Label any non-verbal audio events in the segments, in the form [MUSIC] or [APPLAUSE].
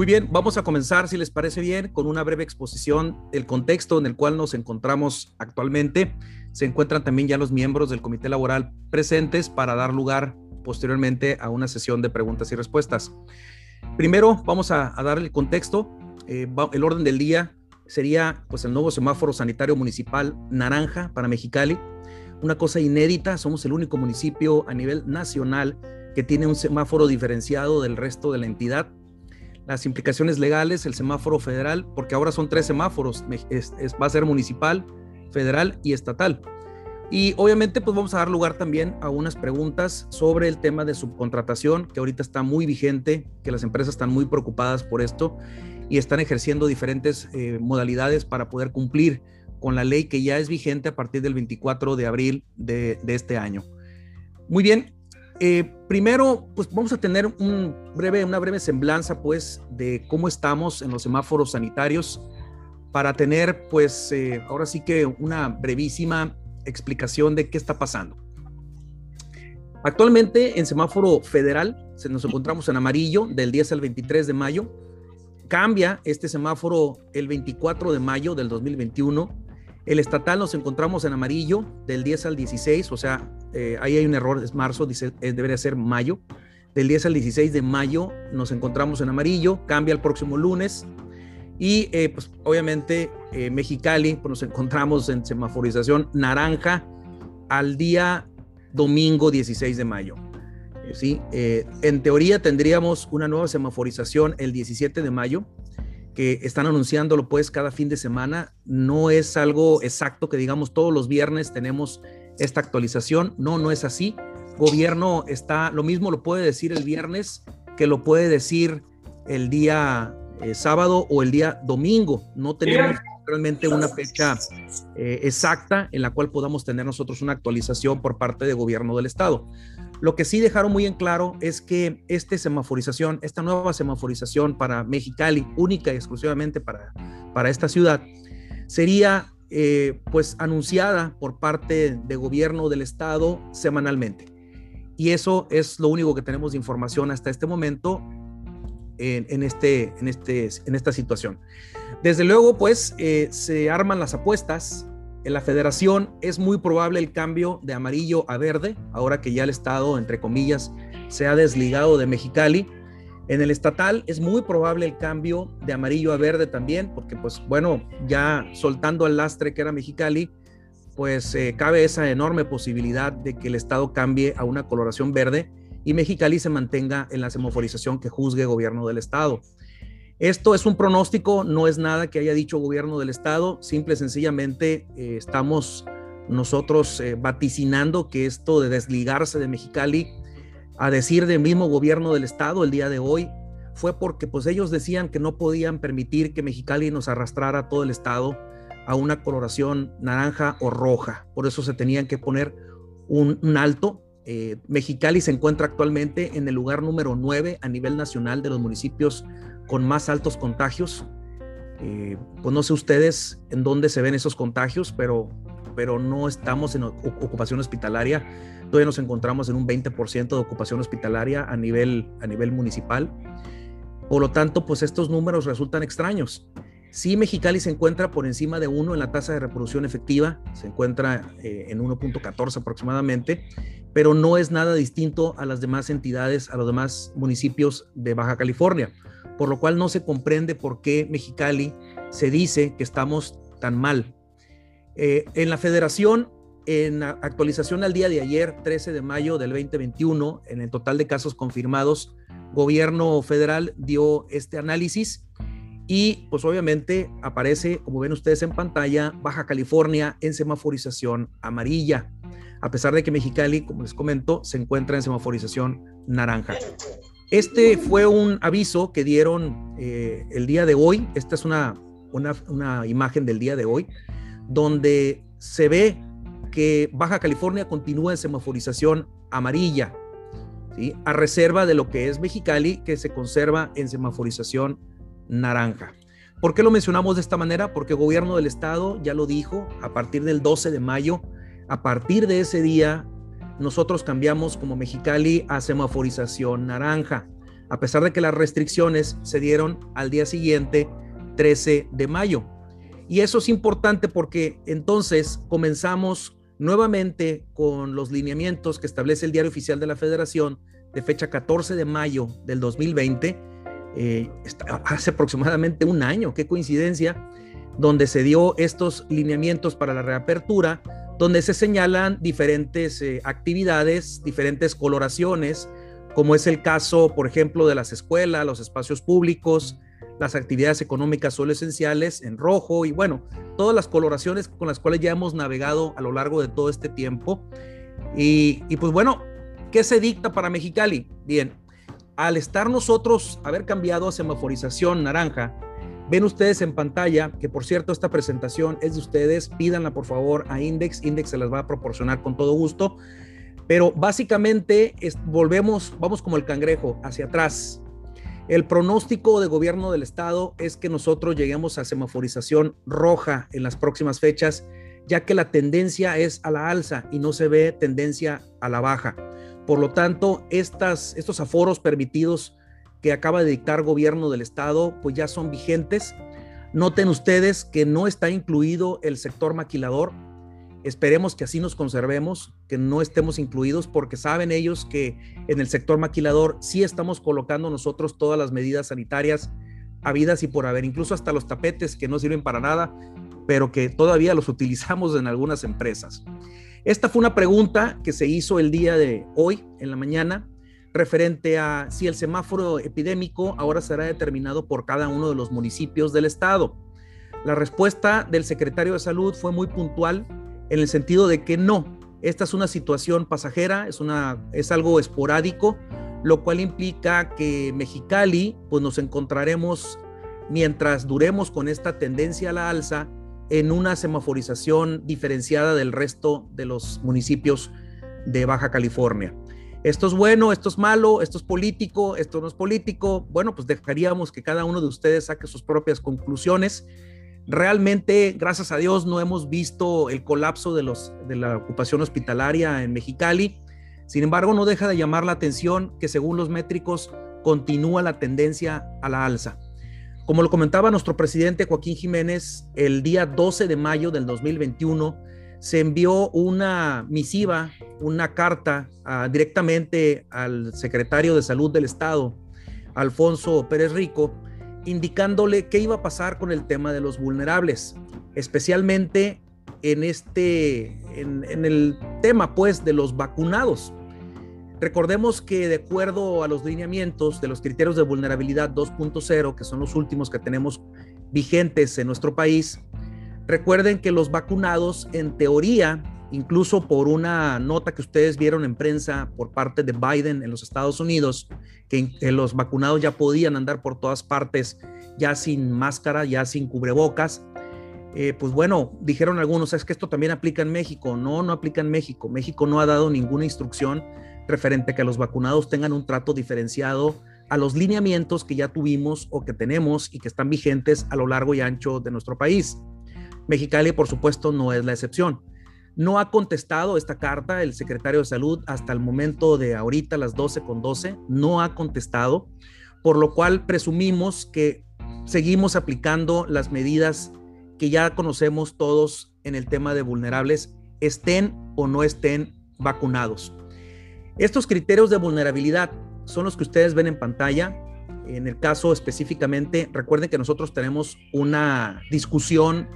Muy bien, vamos a comenzar, si les parece bien, con una breve exposición del contexto en el cual nos encontramos actualmente. Se encuentran también ya los miembros del comité laboral presentes para dar lugar posteriormente a una sesión de preguntas y respuestas. Primero, vamos a, dar el contexto. Eh, el orden del día sería pues el nuevo semáforo sanitario municipal naranja para Mexicali. Una cosa inédita, somos el único municipio a nivel nacional que tiene un semáforo diferenciado del resto de la entidad las implicaciones legales, el semáforo federal, porque ahora son tres semáforos, va a ser municipal, federal y estatal. Y obviamente pues vamos a dar lugar también a unas preguntas sobre el tema de subcontratación, que ahorita está muy vigente, que las empresas están muy preocupadas por esto y están ejerciendo diferentes eh, modalidades para poder cumplir con la ley que ya es vigente a partir del 24 de abril de este año. Muy bien, eh, primero, pues vamos a tener un breve, una breve semblanza, pues, de cómo estamos en los semáforos sanitarios para tener, pues, eh, ahora sí que una brevísima explicación de qué está pasando. Actualmente en semáforo federal nos encontramos en amarillo del 10 al 23 de mayo. Cambia este semáforo el 24 de mayo del 2021 el estatal nos encontramos en amarillo del 10 al 16, o sea, eh, ahí hay un error, es marzo, dice, eh, debería ser mayo. Del 10 al 16 de mayo nos encontramos en amarillo, cambia el próximo lunes. Y eh, pues obviamente Mexicali, pues nos encontramos en semaforización naranja al día domingo 16 de mayo. ¿sí? en teoría tendríamos una nueva semaforización el 17 de mayo, que están anunciándolo pues cada fin de semana. No es algo exacto que digamos todos los viernes tenemos esta actualización. No, no es así. Gobierno está, lo mismo lo puede decir el viernes que lo puede decir el día eh, sábado o el día domingo. No tenemos realmente una fecha eh, exacta en la cual podamos tener nosotros una actualización por parte del gobierno del estado. Lo que sí dejaron muy en claro es que esta semaforización, esta nueva semaforización para Mexicali, única y exclusivamente para, para esta ciudad, sería eh, pues anunciada por parte del gobierno del estado semanalmente. Y eso es lo único que tenemos de información hasta este momento en, este, en, este, en esta situación. Desde luego, pues eh, se arman las apuestas en la federación es muy probable el cambio de amarillo a verde, ahora que ya el Estado, entre comillas, se ha desligado de Mexicali. En el estatal es muy probable el cambio de amarillo a verde también, porque pues bueno, ya soltando el lastre que era Mexicali, pues eh, cabe esa enorme posibilidad de que el Estado cambie a una coloración verde y Mexicali se mantenga en la semaforización que juzgue gobierno del Estado. Esto es un pronóstico, no es nada que haya dicho gobierno del estado, simple y sencillamente eh, estamos nosotros eh, vaticinando que esto de desligarse de Mexicali, a decir del mismo gobierno del estado el día de hoy, fue porque pues ellos decían que no podían permitir que Mexicali nos arrastrara todo el estado a una coloración naranja o roja, por eso se tenían que poner un, alto. Eh, Mexicali se encuentra actualmente en el lugar número 9 a nivel nacional de los municipios con más altos contagios. Eh, pues no sé ustedes en dónde se ven esos contagios, pero, pero no estamos en ocupación hospitalaria. Todavía nos encontramos en un 20% de ocupación hospitalaria a nivel, a nivel municipal. Por lo tanto, pues estos números resultan extraños. Sí, Mexicali se encuentra por encima de 1 en la tasa de reproducción efectiva, se encuentra eh, en 1.14 aproximadamente, pero no es nada distinto a las demás entidades, a los demás municipios de Baja California por lo cual no se comprende por qué Mexicali se dice que estamos tan mal. Eh, en la federación, en actualización al día de ayer, 13 de mayo del 2021, en el total de casos confirmados, gobierno federal dio este análisis y pues obviamente aparece, como ven ustedes en pantalla, Baja California en semaforización amarilla, a pesar de que Mexicali, como les comento, se encuentra en semaforización naranja. Este fue un aviso que dieron eh, el día de hoy. Esta es una, una, imagen del día de hoy, donde se ve que Baja California continúa en semaforización amarilla, ¿sí? a reserva de lo que es Mexicali, que se conserva en semaforización naranja. ¿Por qué lo mencionamos de esta manera? Porque el gobierno del estado ya lo dijo, a partir del 12 de mayo, a partir de ese día nosotros cambiamos como Mexicali a semaforización naranja. a pesar de que las restricciones se dieron al día siguiente, 13 de mayo. Y eso es importante porque entonces comenzamos nuevamente con los lineamientos que establece el Diario Oficial de la Federación de fecha 14 de mayo del 2020, eh, hace aproximadamente un año, qué coincidencia, donde se dio estos lineamientos para la reapertura, donde se señalan diferentes eh, actividades, diferentes coloraciones, como es el caso, por ejemplo, de las escuelas, los espacios públicos, las actividades económicas solo esenciales en rojo y bueno, todas las coloraciones con las cuales ya hemos navegado a lo largo de todo este tiempo. Y, y pues bueno, ¿qué se dicta para Mexicali? Bien, al estar nosotros, haber cambiado a semaforización naranja, ven ustedes en pantalla, que por cierto esta presentación es de ustedes, pídanla por favor a Index, Index se las va a proporcionar con todo gusto, pero básicamente volvemos, vamos como el cangrejo, hacia atrás. El pronóstico de gobierno del estado es que nosotros lleguemos a semaforización roja en las próximas fechas, ya que la tendencia es a la alza y no se ve tendencia a la baja. Por lo tanto, estos aforos permitidos que acaba de dictar gobierno del estado, pues ya son vigentes. Noten ustedes que no está incluido el sector maquilador, Esperemos que así nos conservemos, que no estemos incluidos, porque saben ellos que en el sector maquilador sí estamos colocando nosotros todas las medidas sanitarias habidas y por haber, incluso hasta los tapetes que no sirven para nada, pero que todavía los [LAUGHS] utilizamos en algunas empresas. Esta fue una pregunta que se hizo el día de hoy, en la mañana, referente a si el semáforo epidémico ahora será determinado por cada uno de los municipios del estado. La respuesta del secretario de salud fue muy puntual en el sentido de que no, esta es una situación pasajera, es, una, es algo esporádico, lo cual implica que Mexicali, pues nos encontraremos mientras duremos con esta tendencia a la alza en una semaforización diferenciada del resto de los municipios de Baja California. Esto es bueno, esto es malo, esto es político, esto no es político. Bueno, pues dejaríamos que cada uno de ustedes saque sus propias conclusiones Realmente, gracias a Dios, no hemos visto el colapso de, la ocupación hospitalaria en Mexicali. Sin embargo, no deja de llamar la atención que según los métricos continúa la tendencia a la alza. Como lo comentaba nuestro presidente Joaquín Jiménez, el día 12 de mayo del 2021 se envió una misiva, una carta ah, directamente al secretario de Salud del Estado, Alfonso Pérez Rico, indicándole qué iba a pasar con el tema de los vulnerables, especialmente en este, en, el tema pues de los vacunados. Recordemos que de acuerdo a los lineamientos de los criterios de vulnerabilidad 2.0, que son los últimos que tenemos vigentes en nuestro país, recuerden que los vacunados en teoría incluso por una nota que ustedes vieron en prensa por parte de Biden en los Estados Unidos, que, los vacunados ya podían andar por todas partes, ya sin máscara, ya sin cubrebocas. Eh, pues bueno, dijeron algunos, es que esto también aplica en México. No, no aplica en México. México no ha dado ninguna instrucción referente a que los vacunados tengan un trato diferenciado a los lineamientos que ya tuvimos o que tenemos y que están vigentes a lo largo y ancho de nuestro país. Mexicali, por supuesto, no es la excepción. No ha contestado esta carta el secretario de Salud hasta el momento de ahorita, las 12 con 12, no ha contestado, por lo cual presumimos que seguimos aplicando las medidas que ya conocemos todos en el tema de vulnerables, estén o no estén vacunados. Estos criterios de vulnerabilidad son los que ustedes ven en pantalla. En el caso específicamente, recuerden que nosotros tenemos una discusión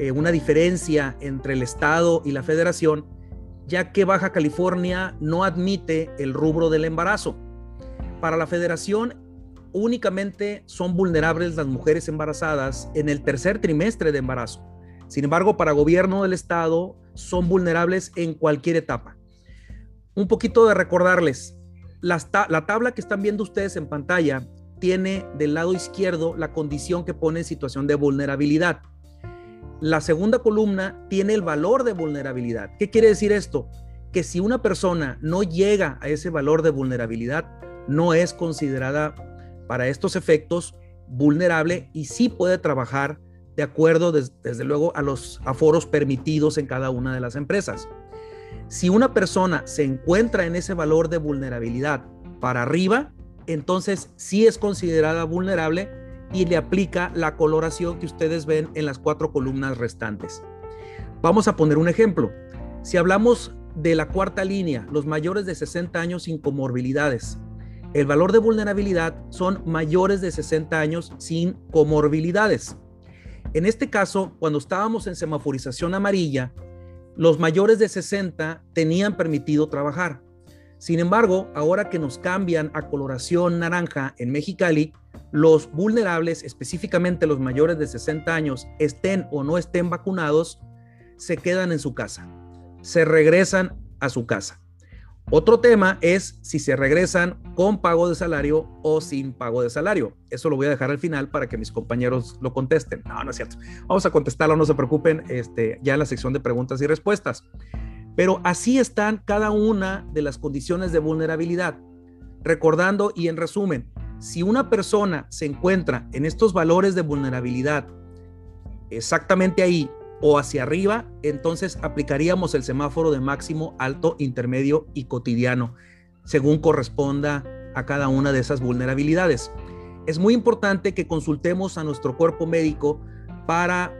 eh, una diferencia entre el Estado y la Federación, ya que Baja California no admite el rubro del embarazo. Para la Federación únicamente son vulnerables las mujeres embarazadas en el tercer trimestre de embarazo. Sin embargo, para gobierno del Estado son vulnerables en cualquier etapa. Un poquito de recordarles, la, la tabla que están viendo ustedes en pantalla tiene del lado izquierdo la condición que pone en situación de vulnerabilidad. La segunda columna tiene el valor de vulnerabilidad. ¿Qué quiere decir esto? Que si una persona no llega a ese valor de vulnerabilidad, no es considerada para estos efectos vulnerable y sí puede trabajar de acuerdo, desde luego, a los aforos permitidos en cada una de las empresas. Si una persona se encuentra en ese valor de vulnerabilidad para arriba, entonces sí es considerada vulnerable y le aplica la coloración que ustedes ven en las cuatro columnas restantes. Vamos a poner un ejemplo. Si hablamos de la cuarta línea, los mayores de 60 años sin comorbilidades, el valor de vulnerabilidad son mayores de 60 años sin comorbilidades. En este caso, cuando estábamos en semaforización amarilla, los mayores de 60 tenían permitido trabajar. Sin embargo, ahora que nos cambian a coloración naranja en Mexicali, los vulnerables, específicamente los mayores de 60 años, estén o no estén vacunados, se quedan en su casa, se regresan a su casa. Otro tema es si se regresan con pago de salario o sin pago de salario. Eso lo voy a dejar al final para que mis compañeros lo contesten. No, no es cierto. Vamos a contestarlo, no se preocupen, este, ya en la sección de preguntas y respuestas. Pero así están cada una de las condiciones de vulnerabilidad. Recordando y en resumen, si una persona se encuentra en estos valores de vulnerabilidad exactamente ahí o hacia arriba, entonces aplicaríamos el semáforo de máximo, alto, intermedio y cotidiano, según corresponda a cada una de esas vulnerabilidades. Es muy importante que consultemos a nuestro cuerpo médico para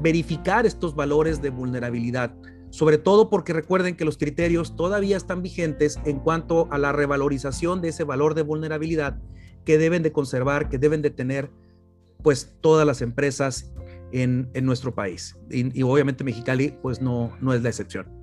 verificar estos valores de vulnerabilidad, sobre todo porque recuerden que los criterios todavía están vigentes en cuanto a la revalorización de ese valor de vulnerabilidad que deben de conservar, que deben de tener pues todas las empresas en, nuestro país. Y, y obviamente Mexicali pues no, no es la excepción.